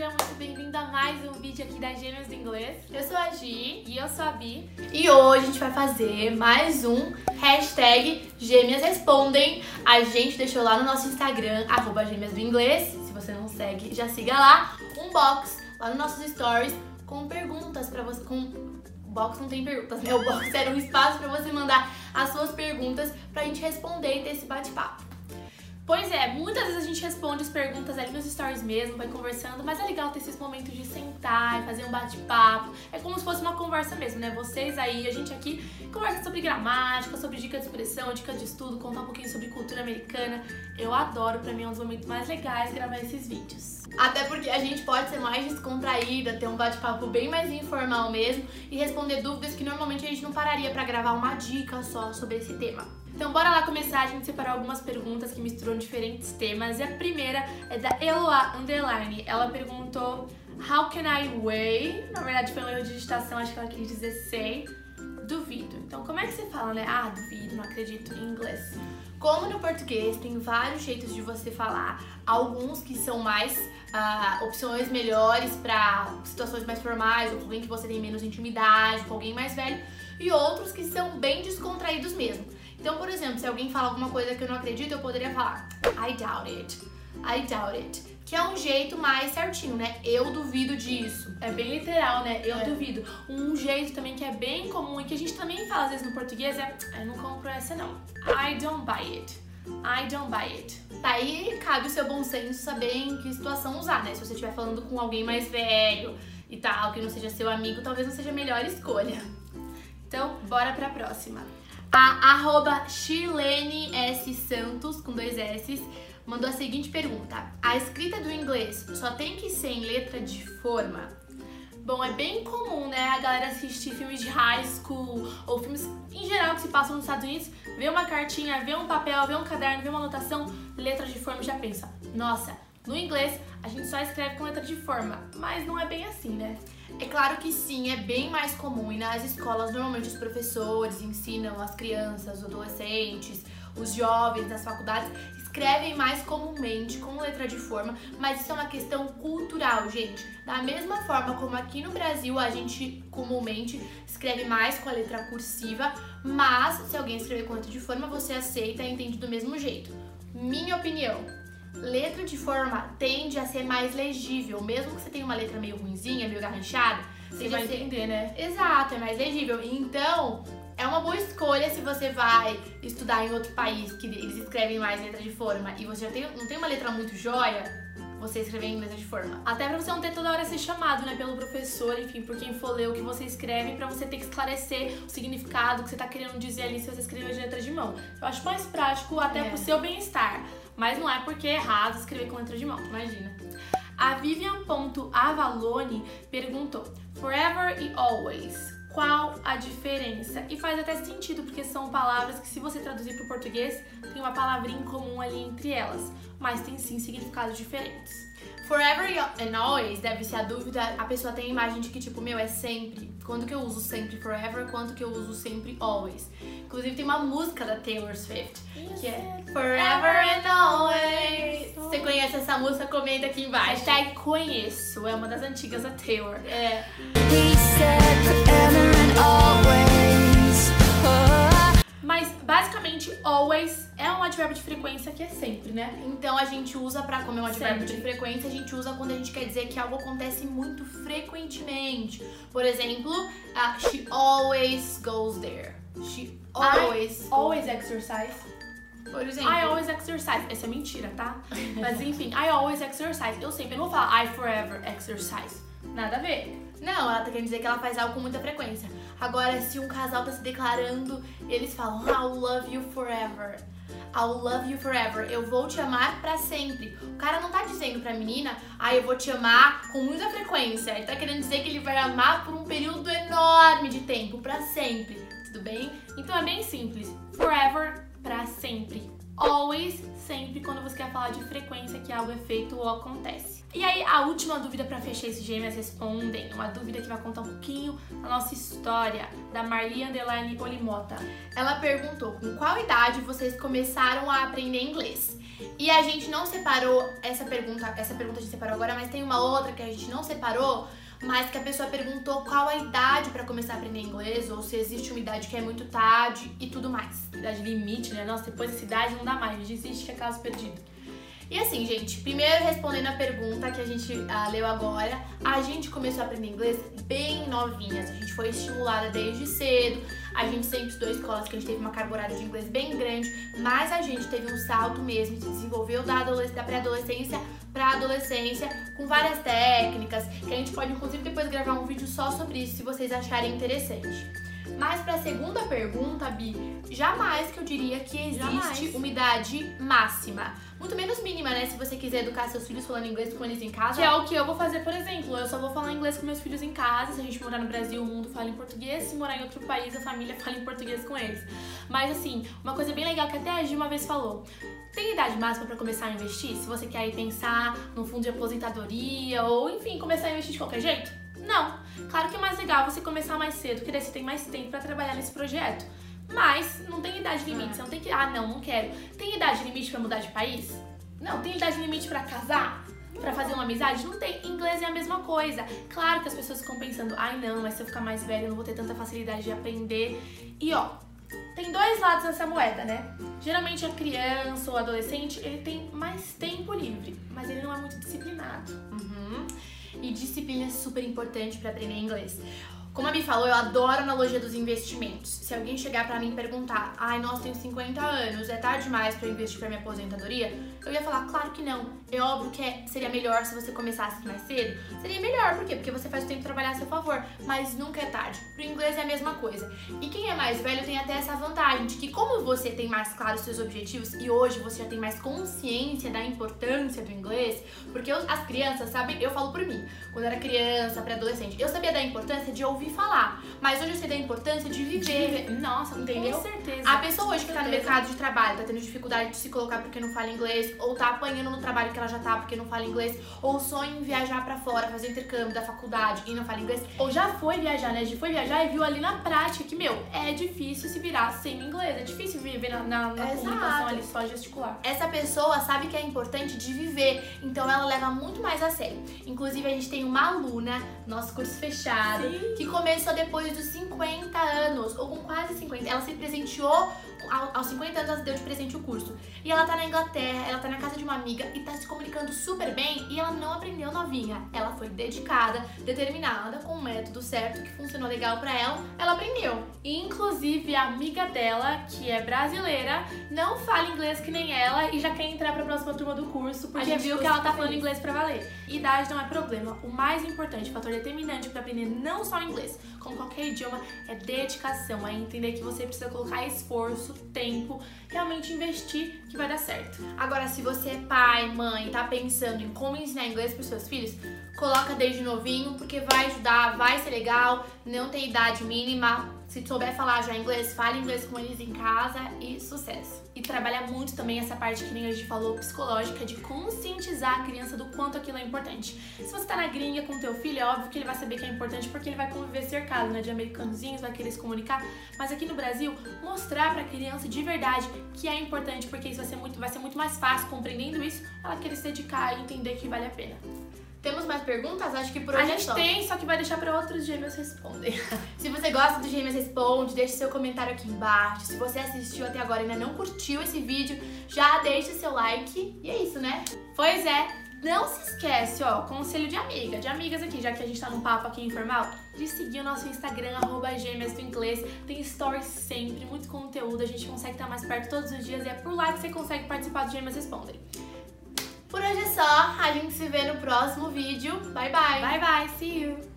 seja muito bem-vindo a mais um vídeo aqui da Gêmeos do Inglês. Eu sou a Gi e eu sou a Bi. E hoje a gente vai fazer mais um hashtag Gêmeas Respondem. A gente deixou lá no nosso Instagram, arroba Gêmeas do Inglês. Se você não segue, já siga lá. Um box lá nos nossos stories com perguntas pra você. Com o box não tem perguntas, né? O box era um espaço para você mandar as suas perguntas pra gente responder e ter esse bate-papo. Pois é, muitas vezes a gente responde as perguntas ali nos stories mesmo, vai conversando, mas é legal ter esses momentos de sentar e fazer um bate-papo. É como se fosse uma conversa mesmo, né? Vocês aí, a gente aqui conversa sobre gramática, sobre dica de expressão, dica de estudo, contar um pouquinho sobre cultura americana. Eu adoro, pra mim é um dos momentos mais legais gravar esses vídeos. Até porque a gente pode ser mais descontraída, ter um bate-papo bem mais informal mesmo e responder dúvidas que normalmente a gente não pararia para gravar uma dica só sobre esse tema. Então bora lá começar, a gente separou algumas perguntas que misturam diferentes temas. E a primeira é da Eloa Underline. Ela perguntou How can I weigh? Na verdade foi um erro de digitação, acho que ela quis dizer say. Duvido. Então como é que você fala, né? Ah, duvido, não acredito em inglês. Como no português, tem vários jeitos de você falar. Alguns que são mais uh, opções melhores para situações mais formais, ou com alguém que você tem menos intimidade, com alguém mais velho. E outros que são bem descontraídos mesmo. Então, por exemplo, se alguém fala alguma coisa que eu não acredito, eu poderia falar I doubt it. I doubt it. Que é um jeito mais certinho, né? Eu duvido disso. É bem literal, né? Eu é. duvido. Um jeito também que é bem comum e que a gente também fala às vezes no português é eu não compro essa não. I don't buy it. I don't buy it. Daí tá, cabe o seu bom senso saber em que situação usar, né? Se você estiver falando com alguém mais velho e tal, que não seja seu amigo, talvez não seja a melhor escolha. Então, bora pra próxima. A arroba Shirlene S. Santos, com dois S, mandou a seguinte pergunta. A escrita do inglês só tem que ser em letra de forma? Bom, é bem comum, né, a galera assistir filmes de high school ou filmes em geral que se passam nos Estados Unidos, vê uma cartinha, vê um papel, vê um caderno, vê uma anotação, letra de forma já pensa, nossa, no inglês a gente só escreve com letra de forma, mas não é bem assim, né? É claro que sim, é bem mais comum e nas escolas normalmente os professores ensinam as crianças, os adolescentes, os jovens nas faculdades escrevem mais comumente com letra de forma, mas isso é uma questão cultural, gente. Da mesma forma como aqui no Brasil a gente comumente escreve mais com a letra cursiva, mas se alguém escrever com letra de forma, você aceita e entende do mesmo jeito. Minha opinião, letra de forma tende a ser mais legível, mesmo que você tenha uma letra meio ruinzinha, meio garranchada, você vai entender, né? Exato, é mais legível. Então, é uma boa escolha se você vai estudar em outro país que eles escrevem mais letra de forma e você já tem, não tem uma letra muito joia, você escrever em letra de forma. Até pra você não ter toda hora ser chamado, né, pelo professor, enfim, por quem for ler o que você escreve, pra você ter que esclarecer o significado que você tá querendo dizer ali se você escrever de letra de mão. Eu acho mais prático até é. pro seu bem-estar. Mas não é porque é errado escrever com letra de mão, imagina. A Vivian.avalone perguntou: Forever e always. Qual a diferença? E faz até sentido, porque são palavras que, se você traduzir para o português, tem uma palavrinha comum ali entre elas, mas tem sim significados diferentes. Forever and always deve ser a dúvida, a pessoa tem a imagem de que, tipo, meu, é sempre. Quando que eu uso sempre forever, quanto que eu uso sempre always. Inclusive tem uma música da Taylor Swift, que é Forever and Always. Você conhece essa música? Comenta aqui embaixo. Hashtag conheço, é uma das antigas da Taylor. É. Mas basicamente always é um advérbio de frequência que é sempre, né? Então a gente usa para como é um advérbio sempre. de frequência, a gente usa quando a gente quer dizer que algo acontece muito frequentemente. Por exemplo, she always goes there. She always I always exercise. Por exemplo. I always exercise. Essa é mentira, tá? Mas enfim, I always exercise. Eu sempre, eu não vou falar I forever exercise. Nada a ver. Não, ela tá querendo dizer que ela faz algo com muita frequência. Agora, se um casal tá se declarando, eles falam I'll love you forever. I'll love you forever. Eu vou te amar para sempre. O cara não tá dizendo pra menina, ah, eu vou te amar com muita frequência. Ele tá querendo dizer que ele vai amar por um período enorme de tempo, para sempre. Tudo bem? Então é bem simples. Forever, para sempre. Always, sempre quando você quer falar de frequência que algo é feito ou acontece. E aí, a última dúvida para fechar esse Gêmeas Respondem, uma dúvida que vai contar um pouquinho da nossa história, da Marli Underline Olimota. Ela perguntou com qual idade vocês começaram a aprender inglês. E a gente não separou essa pergunta, essa pergunta a gente separou agora, mas tem uma outra que a gente não separou, mas que a pessoa perguntou qual a idade para começar a aprender inglês, ou se existe uma idade que é muito tarde e tudo mais. Idade limite, né? Nossa, depois dessa idade não dá mais, desiste que é caso perdido. E assim, gente, primeiro respondendo a pergunta que a gente ah, leu agora, a gente começou a aprender inglês bem novinhas. A gente foi estimulada desde cedo. A gente sempre estudou escolas que a gente teve uma horária de inglês bem grande, mas a gente teve um salto mesmo, se desenvolveu da, da pré-adolescência para adolescência com várias técnicas, que a gente pode inclusive depois gravar um vídeo só sobre isso se vocês acharem interessante. Mas para a segunda pergunta, Bi, jamais que eu diria que existe jamais. uma idade máxima. Muito menos mínima, né? Se você quiser educar seus filhos falando inglês com eles em casa. Que é o que eu vou fazer, por exemplo. Eu só vou falar inglês com meus filhos em casa. Se a gente morar no Brasil, o mundo fala em português. Se morar em outro país, a família fala em português com eles. Mas assim, uma coisa bem legal que até a Gi uma vez falou. Tem idade máxima para começar a investir? Se você quer ir pensar no fundo de aposentadoria ou, enfim, começar a investir de qualquer jeito? Não. Claro que é mais legal você começar mais cedo, porque daí você tem mais tempo para trabalhar nesse projeto. Mas não tem idade limite, você não tem que, ah, não, não quero. Tem idade limite para mudar de país? Não, tem idade limite para casar? Pra fazer uma amizade? Não tem. Inglês é a mesma coisa. Claro que as pessoas ficam pensando, ai não, mas se eu ficar mais velha eu não vou ter tanta facilidade de aprender. E ó, tem dois lados nessa moeda, né? Geralmente a criança ou adolescente, ele tem mais tempo livre, mas ele não é muito disciplinado. Uhum e disciplina é super importante para aprender inglês. Como a Mi falou, eu adoro analogia dos investimentos. Se alguém chegar para mim e perguntar, ai, nossa, tenho 50 anos, é tarde demais para investir para minha aposentadoria? Eu ia falar, claro que não. É óbvio que é, seria melhor se você começasse mais cedo. Seria melhor, por quê? Porque você faz o tempo trabalhar a seu favor. Mas nunca é tarde. Pro inglês é a mesma coisa. E quem é mais velho tem até essa vantagem de que, como você tem mais claro os seus objetivos e hoje você já tem mais consciência da importância do inglês, porque as crianças sabem, eu falo por mim, quando eu era criança, pré-adolescente, eu sabia da importância de ouvir ouvir falar. Mas hoje eu sei da importância de viver. Nossa, entendeu? Com certeza. A pessoa hoje que tá no mercado de trabalho, tá tendo dificuldade de se colocar porque não fala inglês, ou tá apanhando no trabalho que ela já tá porque não fala inglês, ou sonha em viajar para fora, fazer intercâmbio da faculdade e não fala inglês, ou já foi viajar, né? Já foi viajar e viu ali na prática que, meu, é difícil se virar sem inglês. É difícil viver na, na, na comunicação ali só gesticular. Essa pessoa sabe que é importante de viver, então ela leva muito mais a sério. Inclusive, a gente tem uma aluna, nosso curso fechado, Sim. que começou depois dos 50 anos, ou com quase 50. Ela se presenteou aos 50 anos ela deu de presente o curso. E ela tá na Inglaterra, ela tá na casa de uma amiga e tá se comunicando super bem e ela não aprendeu novinha. Ela foi dedicada, determinada, com o método certo que funcionou legal para ela, ela aprendeu. Inclusive a amiga dela, que é brasileira, não fala inglês que nem ela e já quer entrar pra próxima turma do curso, porque viu que ela tá falando inglês para valer. Idade não é problema. O mais importante, o fator determinante para aprender não só inglês, como qualquer idioma, é dedicação, é entender que você precisa colocar esforço, tempo, realmente investir que vai dar certo. Agora, se você é pai, mãe, tá pensando em como ensinar inglês para seus filhos, coloca desde novinho, porque vai ajudar, vai ser legal, não tem idade mínima, se souber falar já inglês, fale inglês com eles em casa e sucesso. E trabalha muito também essa parte que nem a gente falou, psicológica, de conscientizar a criança do quanto aquilo é importante. Se você tá na gringa com teu filho, é óbvio que ele vai saber que é importante porque ele vai conviver cercado né, de americanozinhos, vai querer se comunicar. Mas aqui no Brasil, mostrar pra criança de verdade que é importante, porque isso vai ser muito, vai ser muito mais fácil compreendendo isso, ela querer se dedicar e entender que vale a pena. Temos mais perguntas? Acho que por hoje A gente é tem, só que vai deixar para outros gêmeos responder. Se você gosta do Gêmeos Responde, deixe seu comentário aqui embaixo. Se você assistiu até agora e ainda não curtiu esse vídeo, já deixe seu like. E é isso, né? Pois é, não se esquece, ó, conselho de amiga, de amigas aqui, já que a gente tá num papo aqui informal, de seguir o nosso Instagram, arroba gêmeas do inglês. Tem stories sempre, muito conteúdo, a gente consegue estar mais perto todos os dias e é por lá que você consegue participar do Gêmeas Respondem. Por hoje é só, a gente se vê no próximo vídeo. Bye bye! Bye bye, see you!